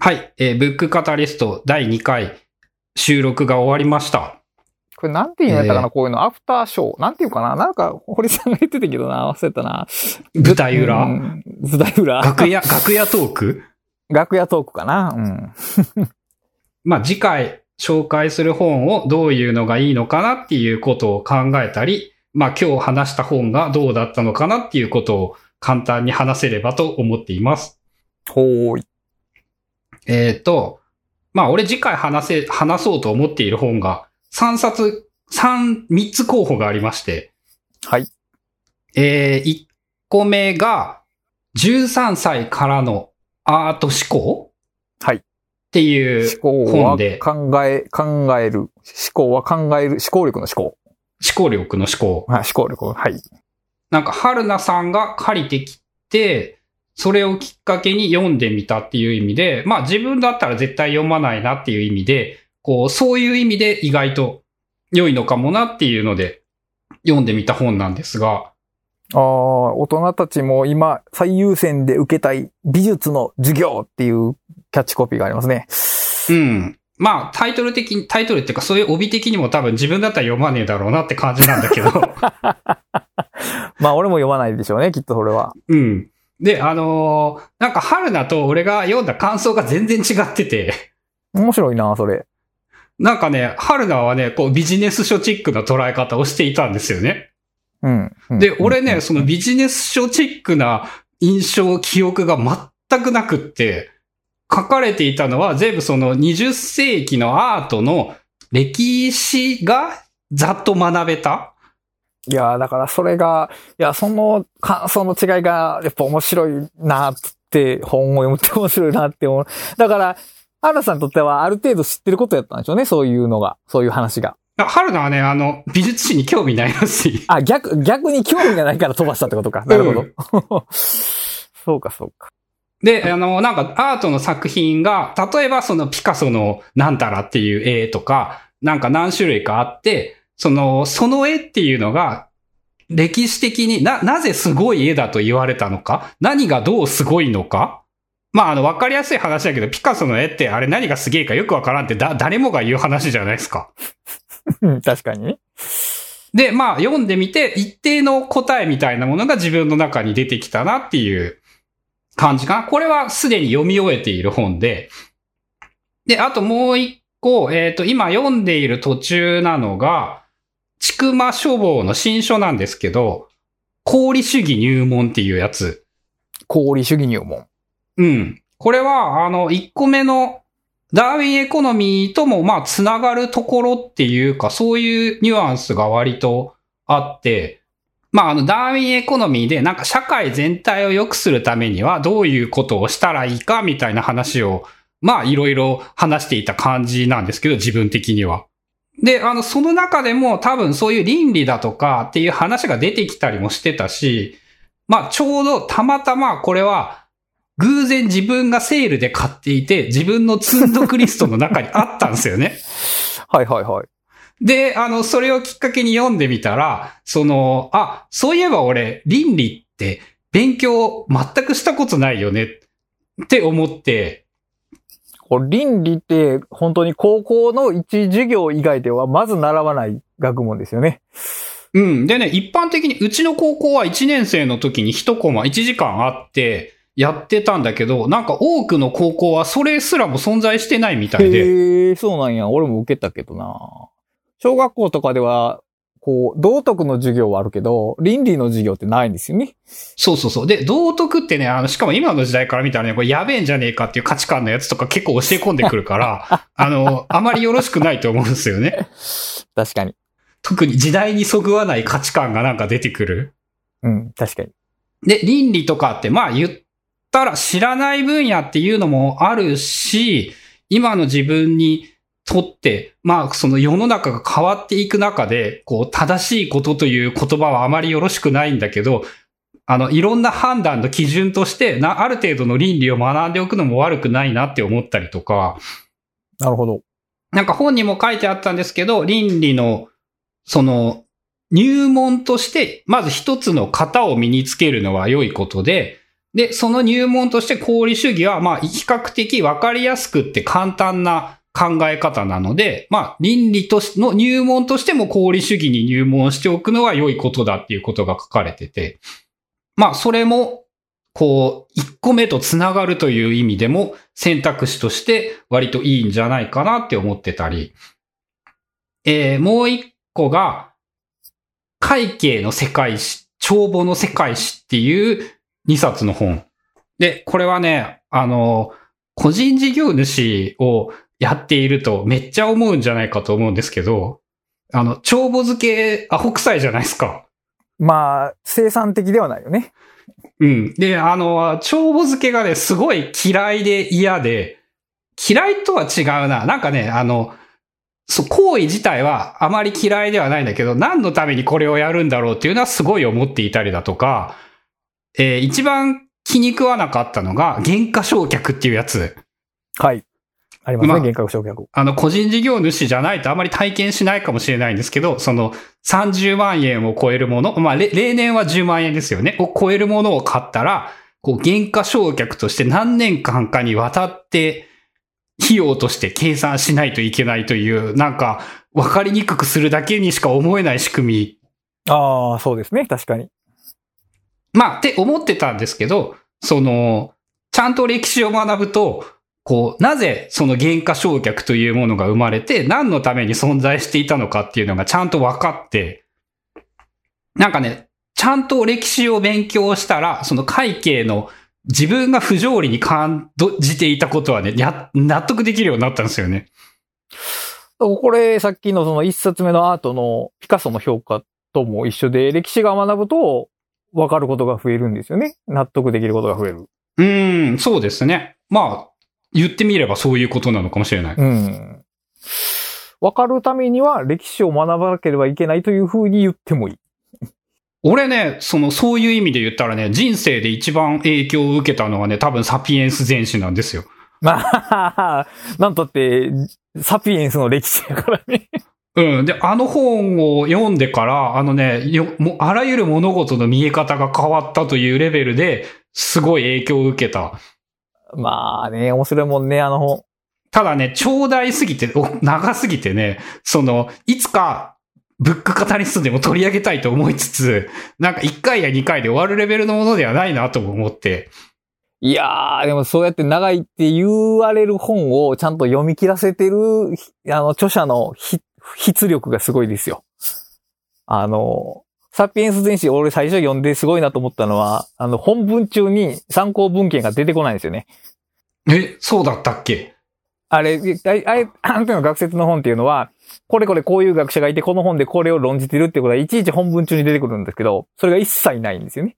はい、えーブックカタリスト第2回収録が終わりました。これなんて言うんやったかな、えこういうの、アフターショー。なんて言うかななんか、堀さんが言ってたけどな、忘れたな。舞台裏、うん舞台裏。楽屋、楽屋トーク？楽屋トークかなうん。まあ、次回紹介する本をどういうのがいいのかなっていうことを考えたり、まあ今日話した本がどうだったのかなっていうことを簡単に話せればと思っています。ほーい。えっ、と、まあ俺次回話せ、話そうと思っている本が3冊、3、3つ候補がありまして、はい。えー、1個目が13歳からのアート思考はい。っていう思考は本で考え、考える。思考は考える。思考力の思考。思考力の思考。はい、思考力。はい。なんか、春菜さんが借りてきて、それをきっかけに読んでみたっていう意味で、まあ自分だったら絶対読まないなっていう意味で、こう、そういう意味で意外と良いのかもなっていうので、読んでみた本なんですが、ああ、大人たちも今最優先で受けたい美術の授業っていうキャッチコピーがありますね。うん。まあ、タイトル的に、タイトルっていうか、そういう帯的にも多分自分だったら読まねえだろうなって感じなんだけど、まあ俺も読まないでしょうね、きっとそれは。うん。で、あのーなんか春菜と俺が読んだ感想が全然違ってて、面白いな、それ。なんかね、春菜はね、こうビジネス書チックな捉え方をしていたんですよね。うん。うんで、俺ね、うんそのビジネス書チックな印象、記憶が全くなくって、書かれていたのは全部その20世紀のアートの歴史がざっと学べたいやーだからそれが、いや、その感想の違いが、やっぱ面白いなって、本を読むって面白いなって思う。だから、アラさんにとってはある程度知ってることやったんでしょうね、そういうのが、そういう話が。春菜はね、あの、美術史に興味ないらしい。あ、逆、逆に興味がないから飛ばしたってことか。なるほど。そうか、そうか。で、あの、なんかアートの作品が、例えばそのピカソのなんたらっていう絵とか、なんか何種類かあって、その、その絵っていうのが、歴史的にな、なぜすごい絵だと言われたのか？何がどうすごいのか？まあ、あの、わかりやすい話だけど、ピカソの絵ってあれ何がすげえかよくわからんってだ、誰もが言う話じゃないですか。うん確かにね。で、まあ、読んでみて、一定の答えみたいなものが自分の中に出てきたなっていう感じかな。これはすでに読み終えている本で。で、あともう一個、えっ、と、今読んでいる途中なのが、ちくま書房の新書なんですけど、功利主義入門っていうやつ。功利主義入門。うん。これは、あの、一個目のダーウィンエコノミーとも、まあ、つながるところっていうか、そういうニュアンスが割とあって、まあ、あの、ダーウィンエコノミーで、なんか社会全体を良くするためには、どういうことをしたらいいか、みたいな話を、まあ、いろいろ話していた感じなんですけど、自分的には。で、あの、その中でも多分そういう倫理だとかっていう話が出てきたりもしてたし、まあ、ちょうどたまたまこれは、偶然自分がセールで買っていて、自分の積んどくリストの中にあったんですよね。はいはいはい。で、あの、それをきっかけに読んでみたら、その、あ、そういえば俺、倫理って勉強全くしたことないよねって思って、これ倫理って本当に高校の一授業以外ではまず習わない学問ですよね。うん。でね、一般的に、うちの高校は1年生の時に1コマ1時間あって、やってたんだけど、なんか多くの高校はそれすらも存在してないみたいで。へえ、そうなんや。俺も受けたけどな。小学校とかでは、こう、道徳の授業はあるけど、倫理の授業ってないんですよね。そうそうそう。で、道徳ってね、あの、しかも今の時代から見たらね、これやべえんじゃねえかっていう価値観のやつとか結構教え込んでくるから、あの、あまりよろしくないと思うんですよね。確かに。特に時代にそぐわない価値観がなんか出てくる。うん、確かに。で、倫理とかって、まあ言ったら知らない分野っていうのもあるし、今の自分にとって、まあその世の中が変わっていく中で、こう正しいことという言葉はあまりよろしくないんだけど、あの、いろんな判断の基準として、な、ある程度の倫理を学んでおくのも悪くないなって思ったりとか、なるほど。なんか本にも書いてあったんですけど、倫理の、その、入門として、まず一つの型を身につけるのは良いことで、で、その入門として功利主義は、まあ、比較的わかりやすくって簡単な考え方なので、まあ、倫理としての入門としても功利主義に入門しておくのは良いことだっていうことが書かれてて、まあ、それも、こう、一個目とつながるという意味でも選択肢として割といいんじゃないかなって思ってたり、えー、もう一個が、会計の世界史、帳簿の世界史っていう2冊の本。で、これはね、あの、個人事業主をやっているとめっちゃ思うんじゃないかと思うんですけど、あの、帳簿付けアホ臭いじゃないですか。まあ、生産的ではないよね。うん。で、あの、帳簿付けがね、すごい嫌いで嫌で、嫌いとは違うな。なんかね、あの、そう、行為自体はあまり嫌いではないんだけど、何のためにこれをやるんだろうっていうのはすごい思っていたりだとか、えー一番気に食わなかったのが、原価償却っていうやつ。はい。ありますね、まあ幻覚償却。あの、個人事業主じゃないとあまり体験しないかもしれないんですけど、その30万円を超えるもの、まあ、れ例年は10万円ですよね。を超えるものを買ったら、こう、原価償却として何年間かにわたって、費用として計算しないといけないという、なんか、わかりにくくするだけにしか思えない仕組みああ、そうですね、確かに。まあ、って思ってたんですけど、その、ちゃんと歴史を学ぶと、こう、なぜその原価償却というものが生まれて、何のために存在していたのかっていうのがちゃんと分かって、なんかね、ちゃんと歴史を勉強したら、その会計の自分が不条理に感じていたことはね、や、納得できるようになったんですよね。これ、さっきのその一冊目のアートのピカソの評価とも一緒で、歴史が学ぶと分かることが増えるんですよね。納得できることが増える。うーん、そうですね。まあ、言ってみればそういうことなのかもしれない。うん。分かるためには歴史を学ばなければいけないというふうに言ってもいい。俺ね、その、そういう意味で言ったらね、人生で一番影響を受けたのはね、多分サピエンス全史なんですよ。まあ、なんとって、サピエンスの歴史やからね。うん。で、あの本を読んでから、あのね、よ、もう、あらゆる物事の見え方が変わったというレベルで、すごい影響を受けた。まあね、面白いもんね、あの本。ただね、長大すぎて、お長すぎてね、その、いつか、ブックカタリストでも取り上げたいと思いつつ、なんか1回や2回で終わるレベルのものではないなとも思って。いやー、でもそうやって長いって言われる本をちゃんと読み切らせてる、あの、著者の筆筆力がすごいですよ。あの、サピエンス全史俺最初読んですごいなと思ったのは、あの、本文中に参考文献が出てこないんですよね。え、そうだったっけ？あれ、あれ、あれ、あんたの学説の本っていうのは、これこれこういう学者がいて、この本でこれを論じてるってことは、いちいち本文中に出てくるんですけど、それが一切ないんですよね。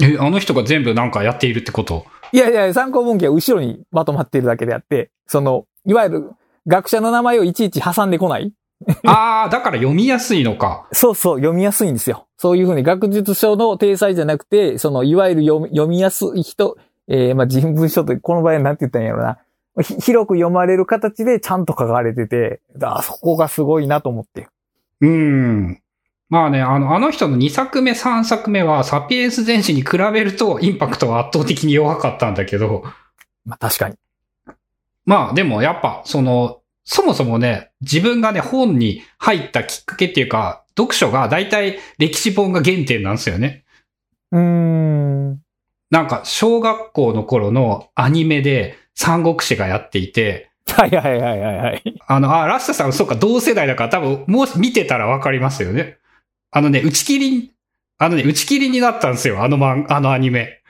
え、あの人が全部なんかやっているってこと？いやいや、参考文献は後ろにまとまっているだけであって、その、いわゆる学者の名前をいちいち挟んでこない。ああ、だから読みやすいのか。そうそう、読みやすいんですよ。そういうふうに学術書の体裁じゃなくて、その、いわゆる読み読みやすい人、えー、まあ、人文書と、この場合はなんて言ったんやろな。ひ広く読まれる形でちゃんと書かれてて、だそこがすごいなと思って。うーん。まあね、あの、あの人の2作目、3作目は、サピエンス全史に比べると、インパクトは圧倒的に弱かったんだけど、まあ、確かに。まあでもやっぱ、その、そもそもね、自分がね、本に入ったきっかけっていうか、読書が大体歴史本が原点なんですよね。うーん。なんか、小学校の頃のアニメで、三国志がやっていて、はいはいはいはいはい。あの、あ、ラッサさん、そうか、同世代だから多分、もう見てたらわかりますよね。あのね、打ち切り、あのね、打ち切りになったんですよ、あのマン、あのアニメ。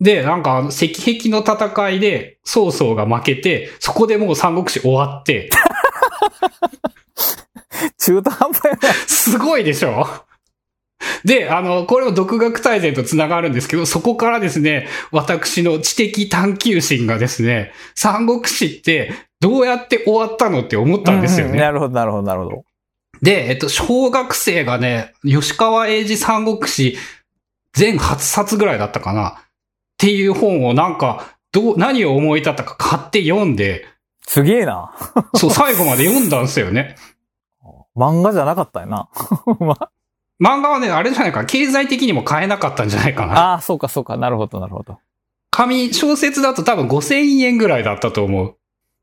で、なんか、あの、石壁の戦いで、曹操が負けて、そこでもう三国志終わって、中途半端やな。すごいでしょ？で、あの、これも独学大全と繋がるんですけど、そこからですね、私の知的探求心がですね、三国志ってどうやって終わったのって思ったんですよね。うんなるほど、なるほど、なるほど。で、えっと、小学生がね、吉川英治三国志全8冊ぐらいだったかなっていう本をなんか、どう、何を思い立ったか買って読んで、すげえな。そう、最後まで読んだんですよね。漫画じゃなかったよな。まあ漫画はね、あれじゃないか、経済的にも買えなかったんじゃないかな。ああ、そうかそうか。なるほど、なるほど。紙、小説だと多分5000円ぐらいだったと思う。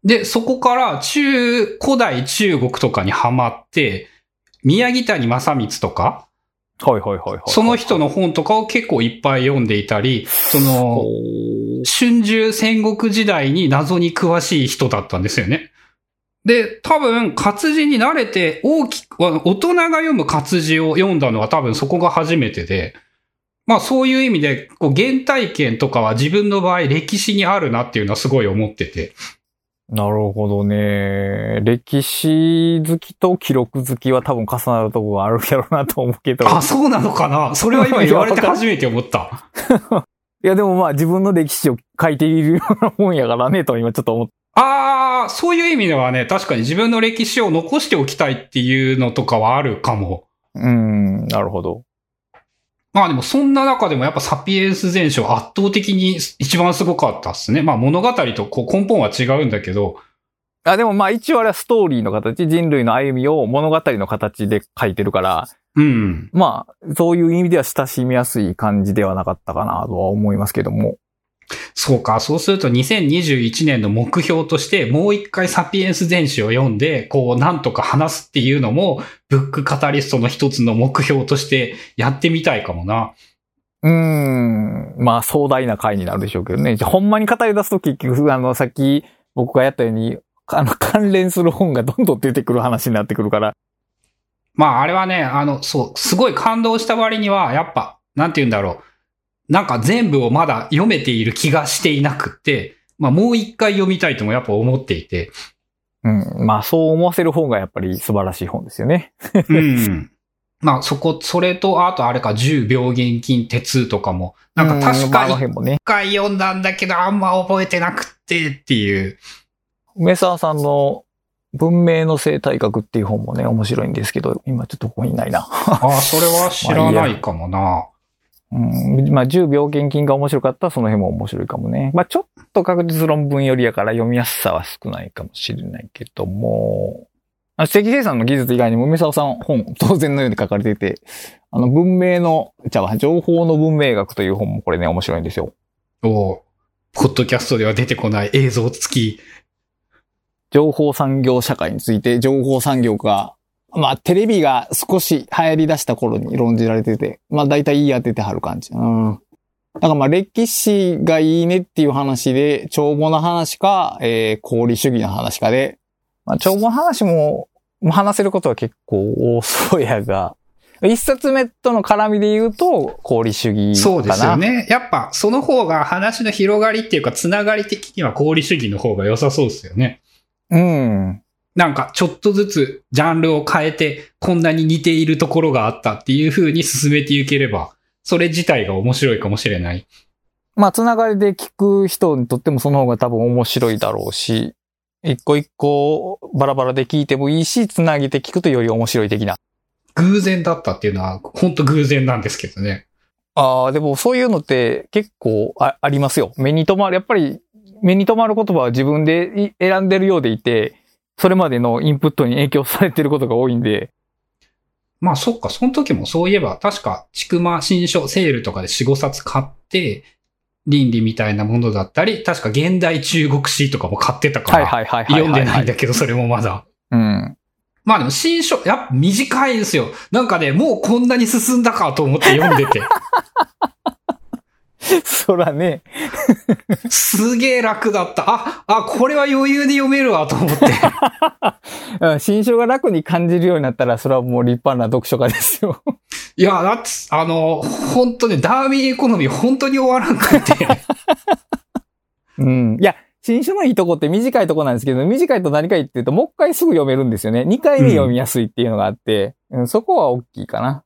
で、そこから中、古代中国とかにハマって、宮城谷正光とか、はいはいはいはい。その人の本とかを結構いっぱい読んでいたり、その、春秋戦国時代に謎に詳しい人だったんですよね。で、多分活字に慣れて大きく、大人が読む活字を読んだのは多分そこが初めてで、まあそういう意味で、こう原体験とかは自分の場合歴史にあるなっていうのはすごい思ってて。なるほどね。歴史好きと記録好きは多分重なるところがあるやろうなと思うけど。あ、そうなのかな？それは今言われて初めて思った。いやでもまあ自分の歴史を書いているようなもんやからねと今ちょっと思っああ、そういう意味ではね、確かに自分の歴史を残しておきたいっていうのとかはあるかも。うん、なるほど。まあでもそんな中でもやっぱサピエンス全書圧倒的に一番すごかったっすね。まあ物語とこう根本は違うんだけど、あ、でもまあ一応あれはストーリーの形、人類の歩みを物語の形で書いてるから、うん。まあ、そういう意味では親しみやすい感じではなかったかなとは思いますけども。そうか。そうすると2021年の目標としてもう一回サピエンス全史を読んで、こうなんとか話すっていうのもブックカタリストの一つの目標としてやってみたいかもな。うーん、まあ壮大な回になるでしょうけどね。じゃあほんまに語り出すと結局、あの、さっき僕がやったように、あの、関連する本がどんどん出てくる話になってくるから。まああれはね、あの、そう、すごい感動した割には、やっぱ、なんて言うんだろう。なんか全部をまだ読めている気がしていなくって、まあもう一回読みたいともやっぱ思っていて。うん、まあそう思わせる本がやっぱり素晴らしい本ですよね。うん。まあそこ、それと、あとあれか、10病原菌鉄とかも、なんか確か一。回読んだんだけど、あんま覚えてなくってっていう。梅沢さんの文明の生態学っていう本もね、面白いんですけど、今ちょっとここにないな。ああ、それは知らない かもな。うん、まあ、10病原菌が面白かったらその辺も面白いかもね。まあ、ちょっと確実論文よりやから読みやすさは少ないかもしれないけども、あ知的生産の技術以外にも梅沢さん本当然のように書かれていて、あの文明の、じゃあ情報の文明学という本もこれね面白いんですよ。おうポッドキャストでは出てこない映像付き。情報産業社会について情報産業が、まあテレビが少し流行り出した頃に論じられてて、まあ大体言い当ててはる感じ。うん。だからまあ歴史がいいねっていう話で、帳簿の話か、えー、功利主義の話かで、まあ帳簿の話もまあ話せることは結構多そうやが、一冊目との絡みで言うと、功利主義。そうですよね。やっぱ、その方が話の広がりっていうか、つながり的には功利主義の方が良さそうですよね。うん。なんか、ちょっとずつジャンルを変えて、こんなに似ているところがあったっていう風に進めていければ、それ自体が面白いかもしれない。まあ、つながりで聞く人にとってもその方が多分面白いだろうし、一個一個バラバラで聞いてもいいし、つなげて聞くとより面白い的な。偶然だったっていうのは、本当偶然なんですけどね。ああ、でもそういうのって結構あありますよ。目に留まる。やっぱり目に留まる言葉は自分でい選んでるようでいて、それまでのインプットに影響されてることが多いんで、まあそっか、その時もそういえば、確か、ちくま新書セールとかで4、5冊買って、倫理みたいなものだったり、確か現代中国史とかも買ってたから、はいはいはいはい、読んでないんだ。だけど、それもまだ。うん。まあでも新書、やっぱ短いんですよ。なんかね、もうこんなに進んだかと思って読んでて。そらね、すげえ楽だった。あ、あ、これは余裕で読めるわと思って。うん新書が楽に感じるようになったら、それはもう立派な読書家ですよ。いや、だって、あの、本当ね、ダーウィンエコノミー本当に終わらんくて。うん。いや、新書のいいとこって短いとこなんですけど、短いと何か言ってると、もう一回すぐ読めるんですよね。二回目読みやすいっていうのがあって、うんそこは大きいかな。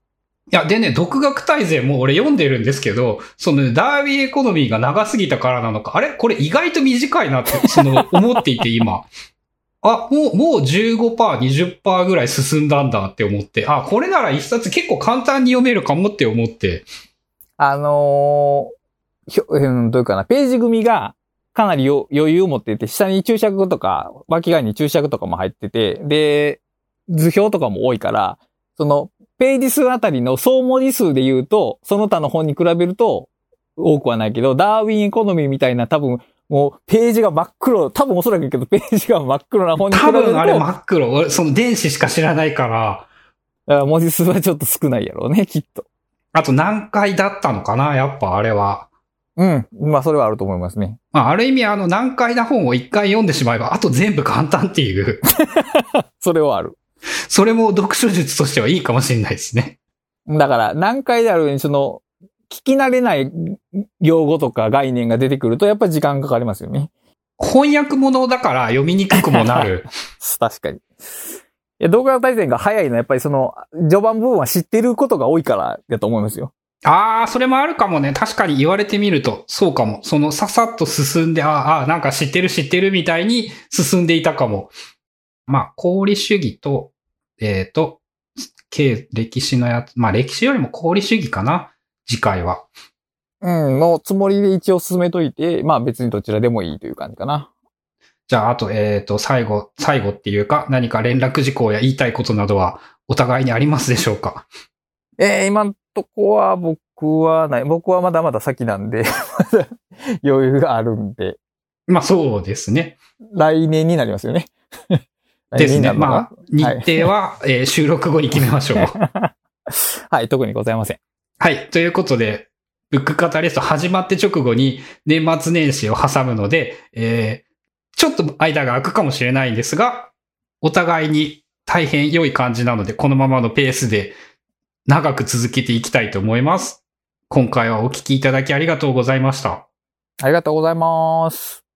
いや、でね、独学大全も俺読んでるんですけど、そのダーウィンエコノミーが長すぎたからなのか、あれ？これ意外と短いなって、その、思っていて今。あ、もう、もう15%、20%ぐらい進んだんだって思って、あ、これなら一冊結構簡単に読めるかもって思って、あのーひょうん、どういうかな、ページ組がかなり余裕を持っていて、下に注釈とか、脇側に注釈とかも入ってて、で、図表とかも多いから、その、ページ数あたりの総文字数で言うと、その他の本に比べると多くはないけど、ダーウィンエコノミーみたいな多分、もうページが真っ黒、多分おそらくけど、ページが真っ黒な本に比多べると、分あれ真っ黒。俺、その電子しか知らないから、あ文字数はちょっと少ないやろうね、きっと。あと何回だったのかなやっぱあれは。うん。まあ、それはあると思いますね。まあ、ある意味あの難解な本を一回読んでしまえば、あと全部簡単っていう、それはある。それも読書術としてはいいかもしれないですね。だから、難解であるように、その、聞き慣れない用語とか概念が出てくると、やっぱり時間かかりますよね。翻訳物だから読みにくくもなる。確かに。いや、動画の対戦が早いのは、やっぱりその、序盤部分は知ってることが多いからだと思いますよ。ああ、それもあるかもね。確かに言われてみると、そうかも。そのささっと進んで、あーあー、なんか知ってる知ってるみたいに進んでいたかも。まあ、功利主義と、えっ、と、経歴史のやつ、まあ歴史よりも功利主義かな。次回は。うん、のつもりで一応進めといて、まあ別にどちらでもいいという感じかな。じゃあ、あと、えっ、と、最後、最後っていうか、何か連絡事項や言いたいことなどは、お互いにありますでしょうか？えー、今んとこは僕はない。僕はまだまだ先なんで、ま だ余裕があるんで、まあ、そうですね。来年になりますよね。ですね。まあ、日程は、えー収録後に決めましょう。はい、特にございません。はい。ということで、ブックカタリスト始まって直後に年末年始を挟むので、えーちょっと間が空くかもしれないんですが、お互いに大変良い感じなので、このままのペースで長く続けていきたいと思います。今回はお聞きいただきありがとうございました。ありがとうございます。